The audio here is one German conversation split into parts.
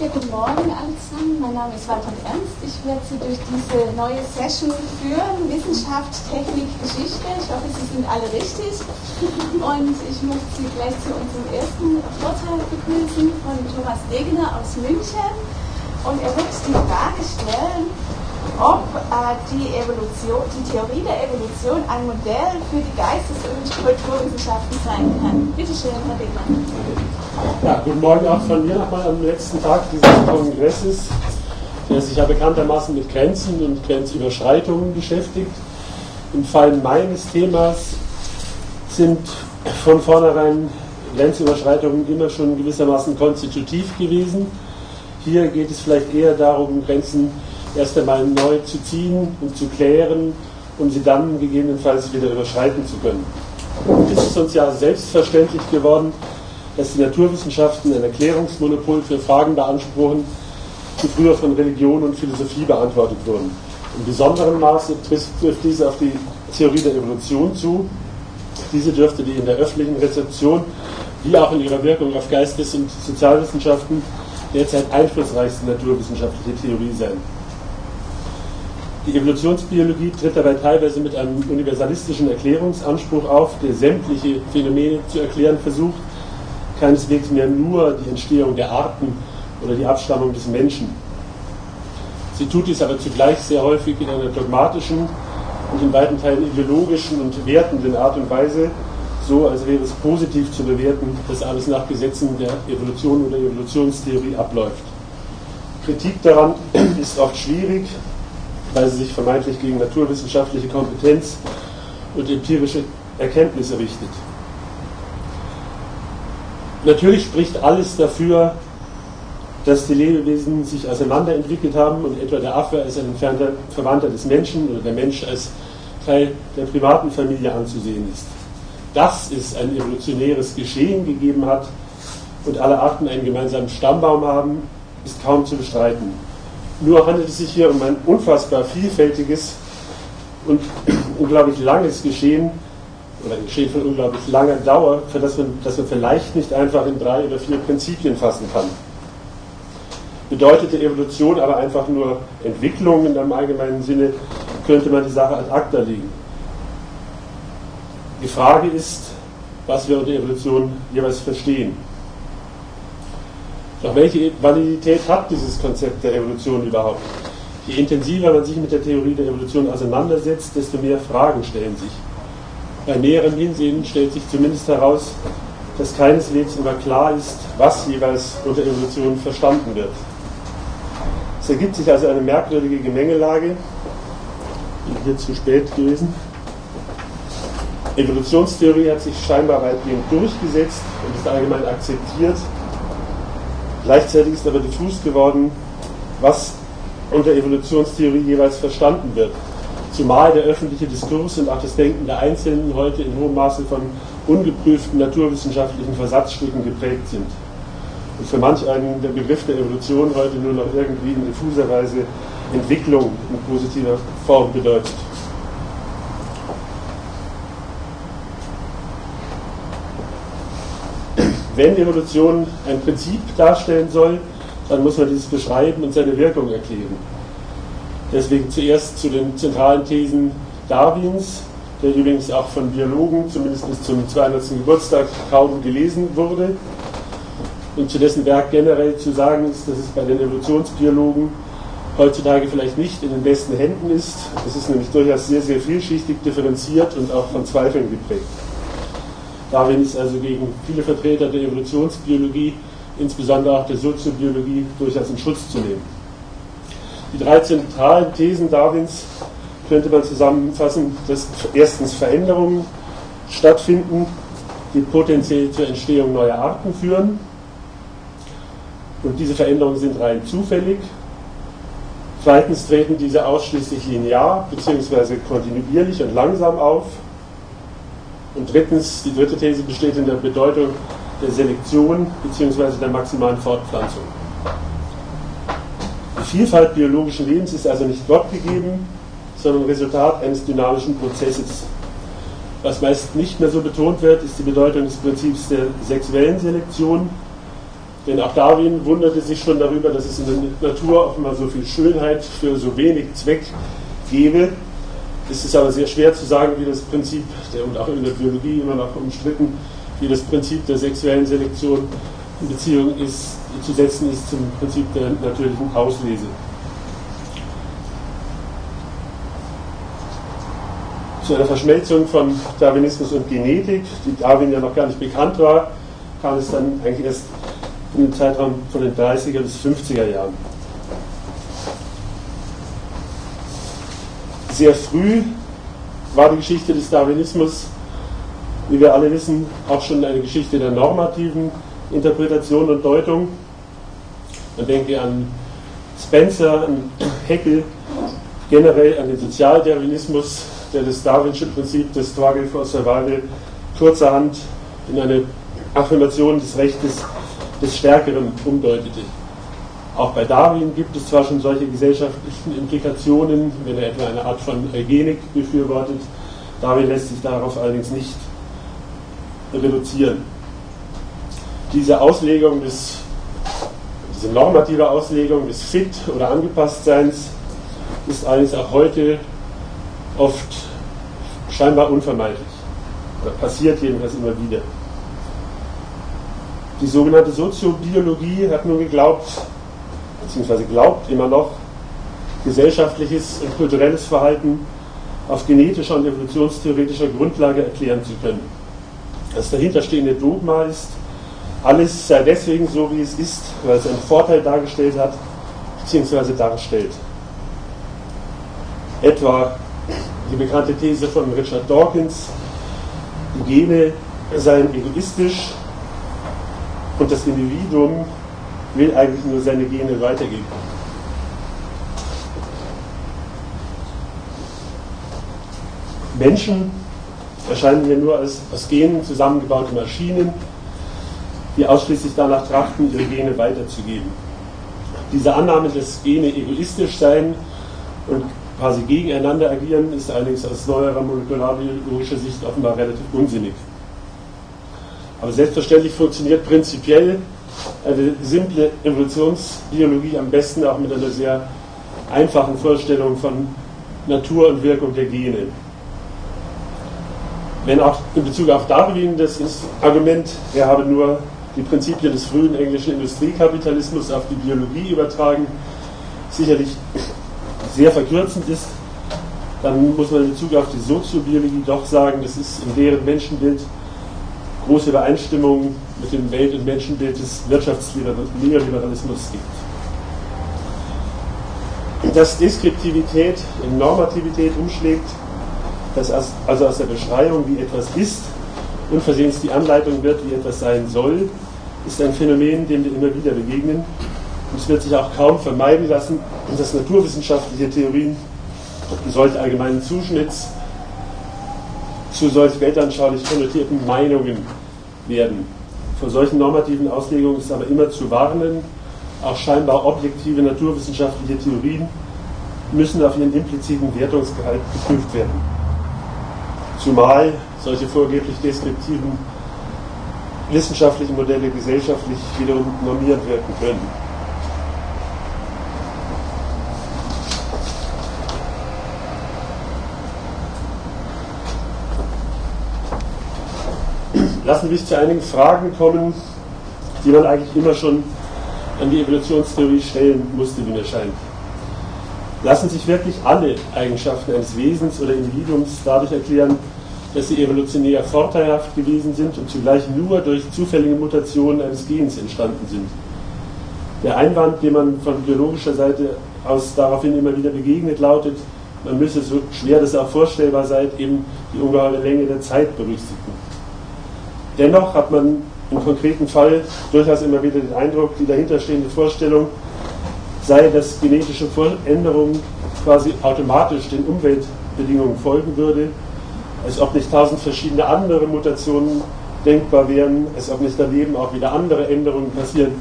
Ja, guten Morgen alle zusammen. Mein Name ist Walter Ernst. Ich werde Sie durch diese neue Session führen. Wissenschaft, Technik, Geschichte. Ich hoffe, Sie sind alle richtig. Und ich möchte Sie gleich zu unserem ersten Vortrag begrüßen von Thomas Degener aus München. Und er wird die Frage stellen, ob äh, die, Evolution, die Theorie der Evolution ein Modell für die Geistes- und Kulturwissenschaften sein kann. Bitte schön, Herr Wegmann. Ja, guten Morgen auch von mir nochmal am letzten Tag dieses Kongresses, der sich ja bekanntermaßen mit Grenzen und Grenzüberschreitungen beschäftigt. Im Fall meines Themas sind von vornherein Grenzüberschreitungen immer schon gewissermaßen konstitutiv gewesen. Hier geht es vielleicht eher darum, Grenzen erst einmal neu zu ziehen und zu klären, um sie dann gegebenenfalls wieder überschreiten zu können. Es ist uns ja selbstverständlich geworden, dass die Naturwissenschaften ein Erklärungsmonopol für Fragen beanspruchen, die früher von Religion und Philosophie beantwortet wurden. In besonderem Maße trifft diese auf die Theorie der Evolution zu. Diese dürfte die in der öffentlichen Rezeption wie auch in ihrer Wirkung auf Geistes- und Sozialwissenschaften derzeit einflussreichste naturwissenschaftliche Theorie sein. Die Evolutionsbiologie tritt dabei teilweise mit einem universalistischen Erklärungsanspruch auf, der sämtliche Phänomene zu erklären versucht, keineswegs mehr nur die Entstehung der Arten oder die Abstammung des Menschen. Sie tut dies aber zugleich sehr häufig in einer dogmatischen und in weiten Teilen ideologischen und wertenden Art und Weise, so als wäre es positiv zu bewerten, dass alles nach Gesetzen der Evolution oder Evolutionstheorie abläuft. Kritik daran ist oft schwierig, weil sie sich vermeintlich gegen naturwissenschaftliche Kompetenz und empirische Erkenntnisse richtet. Natürlich spricht alles dafür, dass die Lebewesen sich auseinanderentwickelt haben und etwa der Affe als ein entfernter Verwandter des Menschen oder der Mensch als Teil der Primatenfamilie anzusehen ist. Dass es ein evolutionäres Geschehen gegeben hat und alle Arten einen gemeinsamen Stammbaum haben, ist kaum zu bestreiten. Nur handelt es sich hier um ein unfassbar vielfältiges und unglaublich langes Geschehen, oder ein Geschehen von unglaublich langer Dauer, für das man, das man vielleicht nicht einfach in drei oder vier Prinzipien fassen kann. Bedeutete Evolution aber einfach nur Entwicklung in einem allgemeinen Sinne, könnte man die Sache ad acta legen. Die Frage ist, was wir unter Evolution jeweils verstehen. Doch welche Validität hat dieses Konzept der Evolution überhaupt? Je intensiver man sich mit der Theorie der Evolution auseinandersetzt, desto mehr Fragen stellen sich. Bei näherem Hinsehen stellt sich zumindest heraus, dass keineswegs immer klar ist, was jeweils unter Evolution verstanden wird. Es ergibt sich also eine merkwürdige Gemengelage, die hier zu spät gewesen. Evolutionstheorie hat sich scheinbar weitgehend durchgesetzt und ist allgemein akzeptiert. Gleichzeitig ist aber diffus geworden, was unter Evolutionstheorie jeweils verstanden wird zumal der öffentliche Diskurs und auch das Denken der Einzelnen heute in hohem Maße von ungeprüften naturwissenschaftlichen Versatzstücken geprägt sind. Und für manch einen der Begriff der Evolution heute nur noch irgendwie in diffuser Weise Entwicklung in positiver Form bedeutet. Wenn Evolution ein Prinzip darstellen soll, dann muss man dieses beschreiben und seine Wirkung erklären. Deswegen zuerst zu den zentralen Thesen Darwins, der übrigens auch von Biologen, zumindest bis zum 200. Geburtstag, kaum gelesen wurde. Und zu dessen Werk generell zu sagen ist, dass es bei den Evolutionsbiologen heutzutage vielleicht nicht in den besten Händen ist. Es ist nämlich durchaus sehr, sehr vielschichtig differenziert und auch von Zweifeln geprägt. Darwin ist also gegen viele Vertreter der Evolutionsbiologie, insbesondere auch der Soziobiologie, durchaus in Schutz zu nehmen. Die drei zentralen Thesen Darwins könnte man zusammenfassen, dass erstens Veränderungen stattfinden, die potenziell zur Entstehung neuer Arten führen. Und diese Veränderungen sind rein zufällig. Zweitens treten diese ausschließlich linear bzw. kontinuierlich und langsam auf. Und drittens, die dritte These besteht in der Bedeutung der Selektion bzw. der maximalen Fortpflanzung. Die Vielfalt biologischen Lebens ist also nicht Gott gegeben, sondern Resultat eines dynamischen Prozesses. Was meist nicht mehr so betont wird, ist die Bedeutung des Prinzips der sexuellen Selektion. Denn auch Darwin wunderte sich schon darüber, dass es in der Natur offenbar so viel Schönheit für so wenig Zweck gebe. Es ist aber sehr schwer zu sagen, wie das Prinzip, der, und auch in der Biologie immer noch umstritten, wie das Prinzip der sexuellen Selektion in Beziehung ist, zu setzen ist zum Prinzip der natürlichen Auslese. Zu einer Verschmelzung von Darwinismus und Genetik, die Darwin ja noch gar nicht bekannt war, kam es dann eigentlich erst im Zeitraum von den 30er bis 50er Jahren. Sehr früh war die Geschichte des Darwinismus, wie wir alle wissen, auch schon eine Geschichte der normativen Interpretation und Deutung. Man denke an Spencer, an Heckel, generell an den Sozialdarwinismus, der das Darwinsche Prinzip des Struggle for Survival kurzerhand in eine Affirmation des Rechtes des Stärkeren umdeutete. Auch bei Darwin gibt es zwar schon solche gesellschaftlichen Implikationen, wenn er etwa eine Art von Eugenik befürwortet, Darwin lässt sich darauf allerdings nicht reduzieren. Diese Auslegung des, diese normative Auslegung des Fit- oder Angepasstseins ist allerdings auch heute oft scheinbar unvermeidlich. Oder passiert jedenfalls immer wieder. Die sogenannte Soziobiologie hat nun geglaubt, beziehungsweise glaubt immer noch, gesellschaftliches und kulturelles Verhalten auf genetischer und evolutionstheoretischer Grundlage erklären zu können. Das dahinterstehende Dogma ist, alles sei deswegen so, wie es ist, weil es einen Vorteil dargestellt hat, beziehungsweise darstellt. Etwa die bekannte These von Richard Dawkins, die Gene seien egoistisch und das Individuum will eigentlich nur seine Gene weitergeben. Menschen erscheinen hier nur als aus Genen zusammengebaute Maschinen, die ausschließlich danach trachten, ihre Gene weiterzugeben. Diese Annahme, dass Gene egoistisch seien und quasi gegeneinander agieren, ist allerdings aus neuerer molekularbiologischer Sicht offenbar relativ unsinnig. Aber selbstverständlich funktioniert prinzipiell eine simple Evolutionsbiologie am besten auch mit einer sehr einfachen Vorstellung von Natur und Wirkung der Gene. Wenn auch in Bezug auf Darwin das Argument, er habe nur die Prinzipien des frühen englischen Industriekapitalismus auf die Biologie übertragen, sicherlich sehr verkürzend ist, dann muss man in Bezug auf die Soziobiologie doch sagen, das ist in deren Menschenbild große Übereinstimmung mit dem Welt- und Menschenbild des Wirtschaftsneoliberalismus gibt. Dass Deskriptivität in Normativität umschlägt, dass also aus der Beschreibung, wie etwas ist, unversehens die Anleitung wird, wie etwas sein soll, ist ein Phänomen, dem wir immer wieder begegnen. Und es wird sich auch kaum vermeiden lassen, dass naturwissenschaftliche Theorien solch allgemeinen Zuschnitts zu solch weltanschaulich konnotierten Meinungen werden. Vor solchen normativen Auslegungen ist aber immer zu warnen, auch scheinbar objektive naturwissenschaftliche Theorien müssen auf ihren impliziten Wertungsgehalt geprüft werden. Zumal solche vorgeblich deskriptiven wissenschaftlichen Modelle gesellschaftlich wiederum normiert wirken können. Lassen mich zu einigen Fragen kommen, die man eigentlich immer schon an die Evolutionstheorie stellen musste, wie mir scheint. Lassen sich wirklich alle Eigenschaften eines Wesens oder Individuums dadurch erklären, dass sie evolutionär vorteilhaft gewesen sind und zugleich nur durch zufällige Mutationen eines Gens entstanden sind. Der Einwand, den man von biologischer Seite aus daraufhin immer wieder begegnet, lautet, man müsse so schwer das auch vorstellbar sei, eben die ungeheure Länge der Zeit berücksichtigen. Dennoch hat man im konkreten Fall durchaus immer wieder den Eindruck, die dahinterstehende Vorstellung sei, dass genetische Veränderungen quasi automatisch den Umweltbedingungen folgen würde, als ob nicht tausend verschiedene andere Mutationen denkbar wären, als ob nicht daneben auch wieder andere Änderungen passieren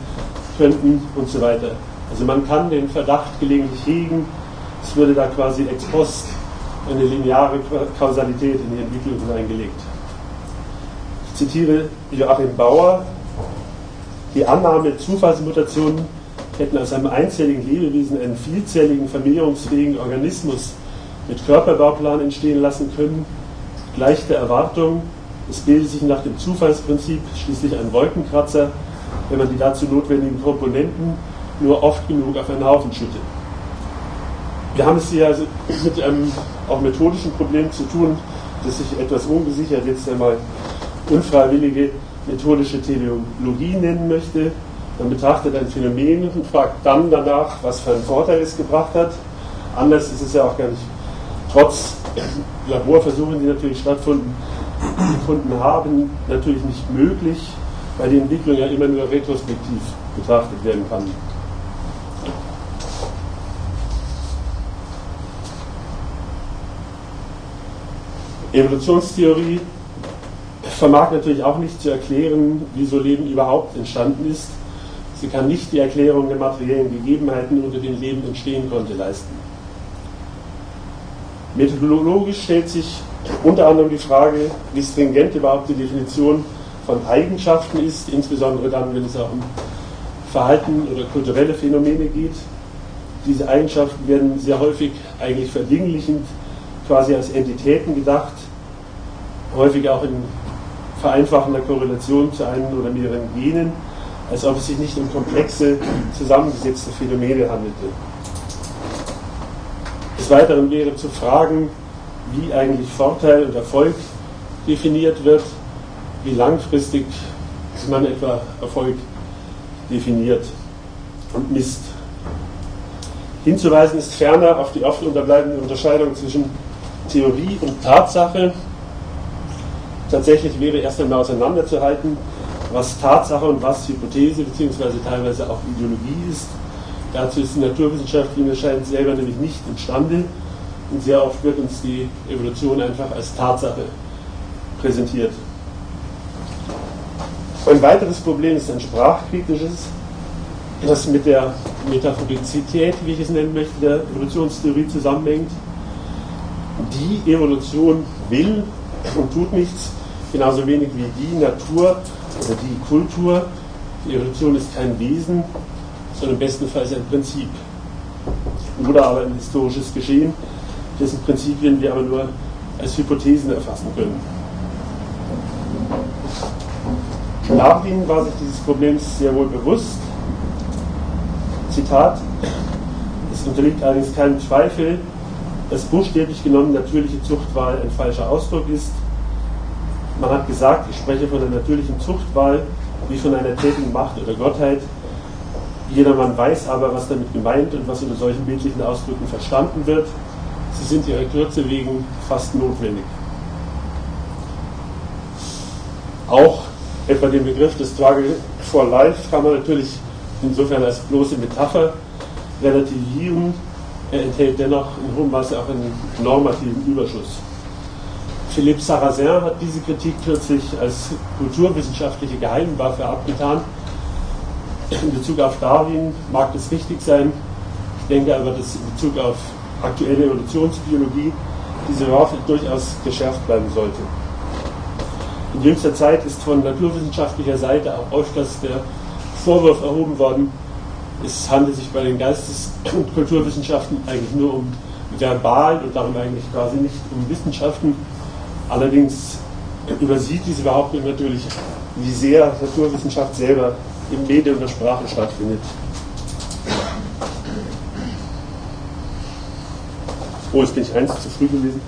könnten und so weiter. Also man kann den Verdacht gelegentlich hegen, es würde da quasi ex post eine lineare Kausalität in die Entwicklung hineingelegt. Zitiere Joachim Bauer, Die Annahme, Zufallsmutationen hätten aus einem einzelligen Lebewesen einen vielzelligen, vermehrungsfähigen Organismus mit Körperbauplan entstehen lassen können, gleicht der Erwartung, es bildet sich nach dem Zufallsprinzip schließlich ein Wolkenkratzer, wenn man die dazu notwendigen Komponenten nur oft genug auf einen Haufen schüttet. Wir haben es hier also mit einem auch methodischen Problem zu tun, das sich etwas ungesichert jetzt einmal unfreiwillige methodische Teleologie nennen möchte. Man betrachtet ein Phänomen und fragt dann danach, was für einen Vorteil es gebracht hat. Anders ist es ja auch gar nicht, trotz Laborversuchen, die natürlich stattgefunden haben, natürlich nicht möglich, weil die Entwicklung ja immer nur retrospektiv betrachtet werden kann. Evolutionstheorie vermag natürlich auch nicht zu erklären, wieso Leben überhaupt entstanden ist. Sie kann nicht die Erklärung der materiellen Gegebenheiten, unter denen Leben entstehen konnte, leisten. Methodologisch stellt sich unter anderem die Frage, wie stringent überhaupt die Definition von Eigenschaften ist, insbesondere dann, wenn es auch um Verhalten oder kulturelle Phänomene geht. Diese Eigenschaften werden sehr häufig eigentlich verdinglichend quasi als Entitäten gedacht, häufig auch in vereinfachender Korrelation zu einem oder mehreren Genen, als ob es sich nicht um komplexe, zusammengesetzte Phänomene handelte. Des Weiteren wäre zu fragen, wie eigentlich Vorteil und Erfolg definiert wird, wie langfristig man etwa Erfolg definiert und misst. Hinzuweisen ist ferner auf die oft unterbleibende Unterscheidung zwischen Theorie und Tatsache. Tatsächlich wäre erst einmal auseinanderzuhalten, was Tatsache und was Hypothese bzw. teilweise auch Ideologie ist. Dazu ist die Naturwissenschaft, wie mir scheint, selber nämlich nicht imstande. Und sehr oft wird uns die Evolution einfach als Tatsache präsentiert. Ein weiteres Problem ist ein sprachkritisches, das mit der Metaphorizität, wie ich es nennen möchte, der Evolutionstheorie zusammenhängt. Die Evolution will und tut nichts, genauso wenig wie die Natur oder die Kultur. Die Evolution ist kein Wesen, sondern bestenfalls ein Prinzip. Oder aber ein historisches Geschehen, dessen Prinzipien wir aber nur als Hypothesen erfassen können. Darwin war sich dieses Problems sehr wohl bewusst. Zitat, es unterliegt allerdings keinem Zweifel, dass buchstäblich genommen natürliche Zuchtwahl ein falscher Ausdruck ist. Man hat gesagt, ich spreche von der natürlichen Zuchtwahl wie von einer tätigen Macht oder Gottheit. Jedermann weiß aber, was damit gemeint und was unter solchen bildlichen Ausdrücken verstanden wird. Sie sind ihrer Kürze wegen fast notwendig. Auch etwa den Begriff des Struggle for Life kann man natürlich insofern als bloße Metapher relativieren. Er enthält dennoch in hohem Maße auch einen normativen Überschuss. Philippe Sarrazin hat diese Kritik kürzlich als kulturwissenschaftliche Geheimwaffe abgetan. In Bezug auf Darwin mag das richtig sein. Ich denke aber, dass in Bezug auf aktuelle Evolutionsbiologie diese Waffe durchaus geschärft bleiben sollte. In jüngster Zeit ist von naturwissenschaftlicher Seite auch öfters der Vorwurf erhoben worden, es handelt sich bei den Geistes- und Kulturwissenschaften eigentlich nur um verbal und darum eigentlich quasi nicht um Wissenschaften. Allerdings übersieht diese Behauptung natürlich, wie sehr Naturwissenschaft selber im Medium der Sprache stattfindet. Oh, jetzt bin ich eins zu früh gewesen.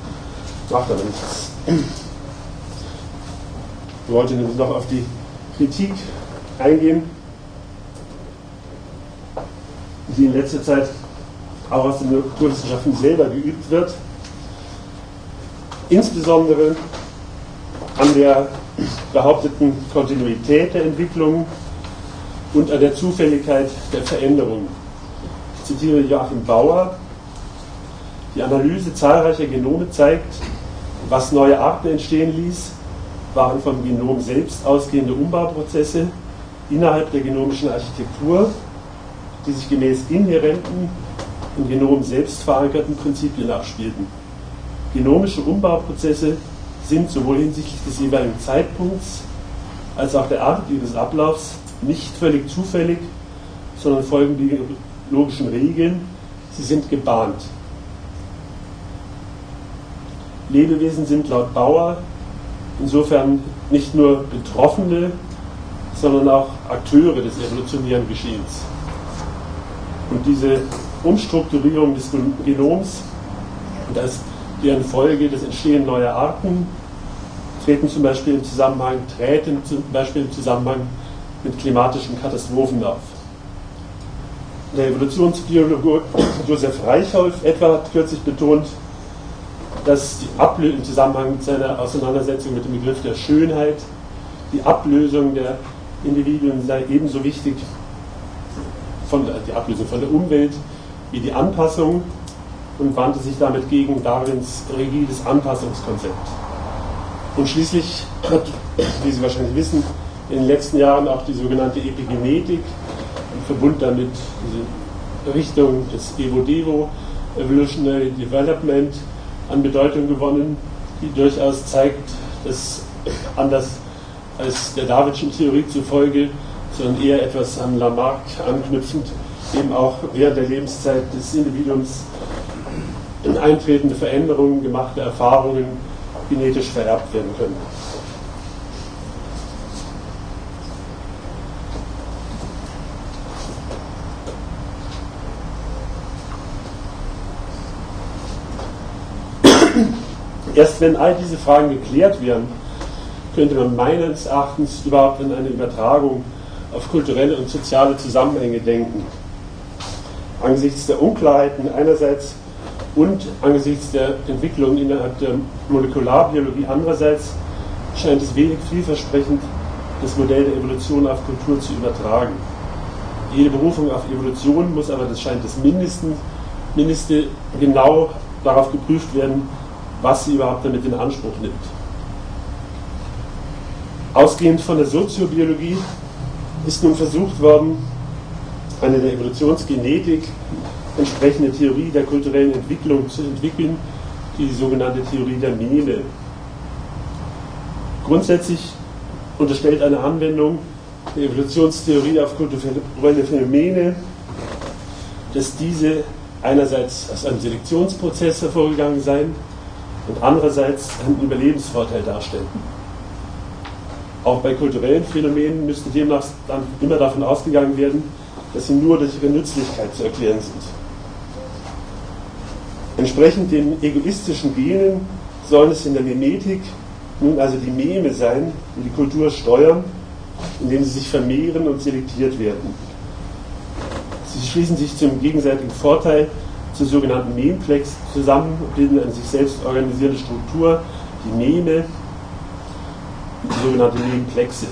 Macht aber nichts. Ich wollte nämlich noch auf die Kritik eingehen, die in letzter Zeit auch aus den Naturwissenschaften selber geübt wird. Insbesondere an der behaupteten Kontinuität der Entwicklung und an der Zufälligkeit der Veränderung. Ich zitiere Joachim Bauer, die Analyse zahlreicher Genome zeigt, was neue Arten entstehen ließ, waren vom Genom selbst ausgehende Umbauprozesse innerhalb der genomischen Architektur, die sich gemäß inhärenten im Genom selbst verankerten Prinzipien abspielten. Genomische Umbauprozesse sind sowohl hinsichtlich des jeweiligen Zeitpunkts als auch der Art ihres Ablaufs nicht völlig zufällig, sondern folgen biologischen Regeln. Sie sind gebahnt. Lebewesen sind laut Bauer insofern nicht nur Betroffene, sondern auch Akteure des evolutionären Geschehens. Und diese Umstrukturierung des Genoms und als deren Folge das Entstehen neuer Arten treten zum Beispiel im Zusammenhang, treten zum Beispiel im Zusammenhang mit klimatischen Katastrophen auf. Der Evolutionsbiologe Josef Reichholf etwa hat kürzlich betont, dass die Ablösung im Zusammenhang mit seiner Auseinandersetzung mit dem Begriff der Schönheit, die Ablösung der Individuen sei ebenso wichtig, von die Ablösung von der Umwelt wie die Anpassung und wandte sich damit gegen Darwins rigides Anpassungskonzept. Und schließlich hat, wie Sie wahrscheinlich wissen, in den letzten Jahren auch die sogenannte Epigenetik im Verbund damit diese Richtung des Evo-Devo, Evolutionary Development, an Bedeutung gewonnen, die durchaus zeigt, dass anders als der Darwinschen Theorie zufolge, sondern eher etwas an Lamarck anknüpfend, eben auch während der Lebenszeit des Individuums eintretende Veränderungen, gemachte Erfahrungen genetisch vererbt werden können. Erst wenn all diese Fragen geklärt werden, könnte man meines Erachtens überhaupt an eine Übertragung auf kulturelle und soziale Zusammenhänge denken. Angesichts der Unklarheiten einerseits und angesichts der Entwicklung innerhalb der Molekularbiologie andererseits scheint es wenig vielversprechend, das Modell der Evolution auf Kultur zu übertragen. Jede Berufung auf Evolution muss aber, das scheint das Mindesten, Mindeste, genau darauf geprüft werden, was sie überhaupt damit in Anspruch nimmt. Ausgehend von der Soziobiologie ist nun versucht worden, eine der Evolutionsgenetik entsprechende Theorie der kulturellen Entwicklung zu entwickeln, die sogenannte Theorie der Meme. Grundsätzlich unterstellt eine Anwendung der Evolutionstheorie auf kulturelle Phänomene, dass diese einerseits aus einem Selektionsprozess hervorgegangen seien und andererseits einen Überlebensvorteil darstellten. Auch bei kulturellen Phänomenen müsste demnach dann immer davon ausgegangen werden, dass sie nur durch ihre Nützlichkeit zu erklären sind. Entsprechend den egoistischen Genen sollen es in der Genetik nun also die Meme sein, die die Kultur steuern, indem sie sich vermehren und selektiert werden. Sie schließen sich zum gegenseitigen Vorteil zur sogenannten Memplex zusammen, bilden eine sich selbst organisierende Struktur, die Meme, die sogenannte Memplexe.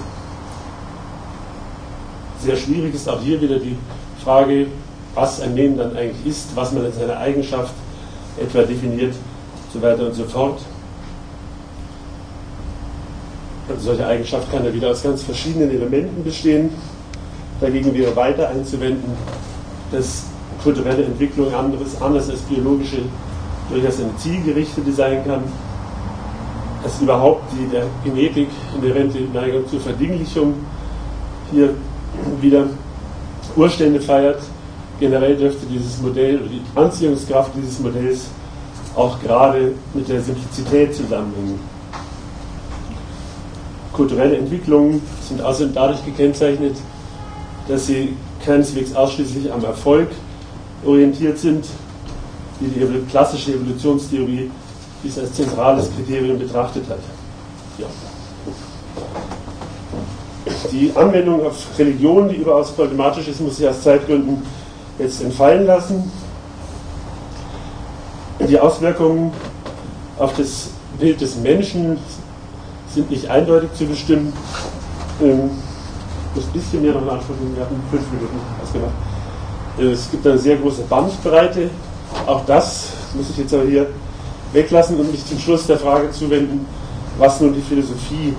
Sehr schwierig ist auch hier wieder die Frage, was ein Mem dann eigentlich ist, was man in seiner Eigenschaft etwa definiert, so weiter und so fort. Eine solche Eigenschaft kann ja wieder aus ganz verschiedenen Elementen bestehen. Dagegen wäre weiter einzuwenden, dass kulturelle Entwicklung anderes, anders als biologische durchaus eine zielgerichtete sein kann, dass überhaupt die der Genetik inhärente Neigung zur Verdinglichung hier wieder Urstände feiert. Generell dürfte dieses Modell die Anziehungskraft dieses Modells auch gerade mit der Simplizität zusammenhängen. Kulturelle Entwicklungen sind außerdem dadurch gekennzeichnet, dass sie keineswegs ausschließlich am Erfolg orientiert sind, wie die klassische Evolutionstheorie dies als zentrales Kriterium betrachtet hat. Ja. Die Anwendung auf Religion, die überaus problematisch ist, muss ich aus Zeitgründen jetzt entfallen lassen. Die Auswirkungen auf das Bild des Menschen sind nicht eindeutig zu bestimmen. Ähm, ein bisschen mehr noch antworten, wir hatten fünf Minuten ausgemacht. Es gibt eine sehr große Bandbreite. Auch das muss ich jetzt aber hier weglassen und mich zum Schluss der Frage zuwenden, was nun die Philosophie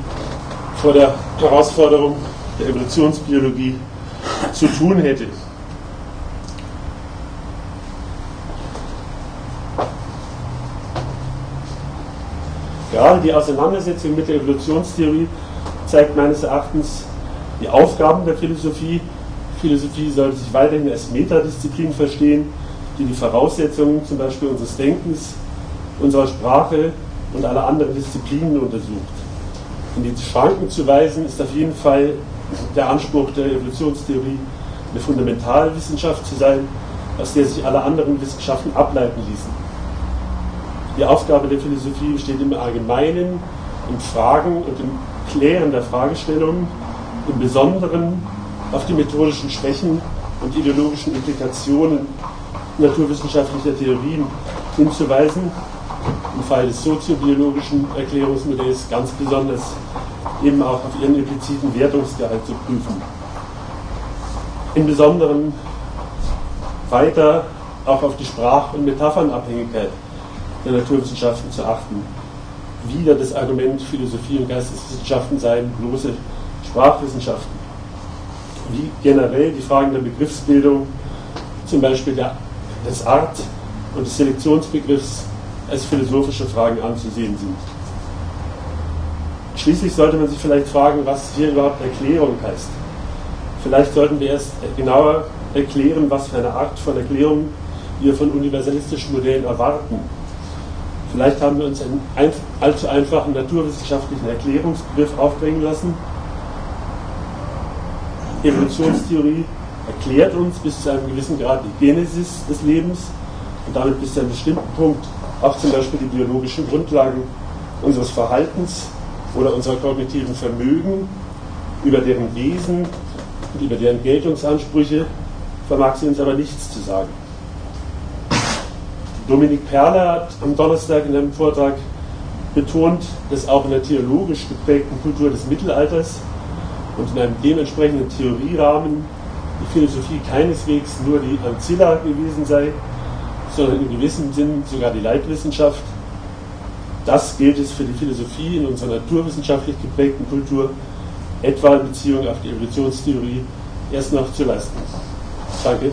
vor der Herausforderung der Evolutionsbiologie zu tun hätte. Gerade die Auseinandersetzung mit der Evolutionstheorie zeigt meines Erachtens Die Aufgaben der Philosophie. Philosophie sollte sich weiterhin als Metadisziplin verstehen, die die Voraussetzungen zum Beispiel unseres Denkens, unserer Sprache und aller anderen Disziplinen untersucht. In die Schranken zu weisen ist auf jeden Fall der Anspruch der Evolutionstheorie, eine Fundamentalwissenschaft zu sein, aus der sich alle anderen Wissenschaften ableiten ließen. Die Aufgabe der Philosophie besteht im Allgemeinen, im Fragen und im Klären der Fragestellungen, im Besonderen auf die methodischen Schwächen und ideologischen Implikationen naturwissenschaftlicher Theorien hinzuweisen, im Fall des soziobiologischen Erklärungsmodells ganz besonders eben auch auf ihren impliziten Wertungsgehalt zu prüfen. Im Besonderen weiter auch auf die Sprach- und Metaphernabhängigkeit der Naturwissenschaften zu achten. Wieder das Argument, Philosophie und Geisteswissenschaften seien bloße Sprachwissenschaften. Wie generell die Fragen der Begriffsbildung, zum Beispiel der, des Art- und des Selektionsbegriffs als philosophische Fragen anzusehen sind. Schließlich sollte man sich vielleicht fragen, was hier überhaupt Erklärung heißt. Vielleicht sollten wir erst genauer erklären, was für eine Art von Erklärung wir von universalistischen Modellen erwarten. Vielleicht haben wir uns einen allzu einfachen naturwissenschaftlichen Erklärungsbegriff aufbringen lassen. Evolutionstheorie erklärt uns bis zu einem gewissen Grad die Genesis des Lebens und damit bis zu einem bestimmten Punkt auch zum Beispiel die biologischen Grundlagen unseres Verhaltens oder unserer kognitiven Vermögen, über deren Wesen und über deren Geltungsansprüche vermag sie uns aber nichts zu sagen. Dominik Perler hat am Donnerstag in einem Vortrag betont, dass auch in der theologisch geprägten Kultur des Mittelalters und in einem dementsprechenden Theorierahmen die Philosophie keineswegs nur die Ancilla gewesen sei, sondern in gewissem Sinn sogar die Leitwissenschaft. Das gilt es für die Philosophie in unserer naturwissenschaftlich geprägten Kultur, etwa in Beziehung auf die Evolutionstheorie, erst noch zu leisten. Danke.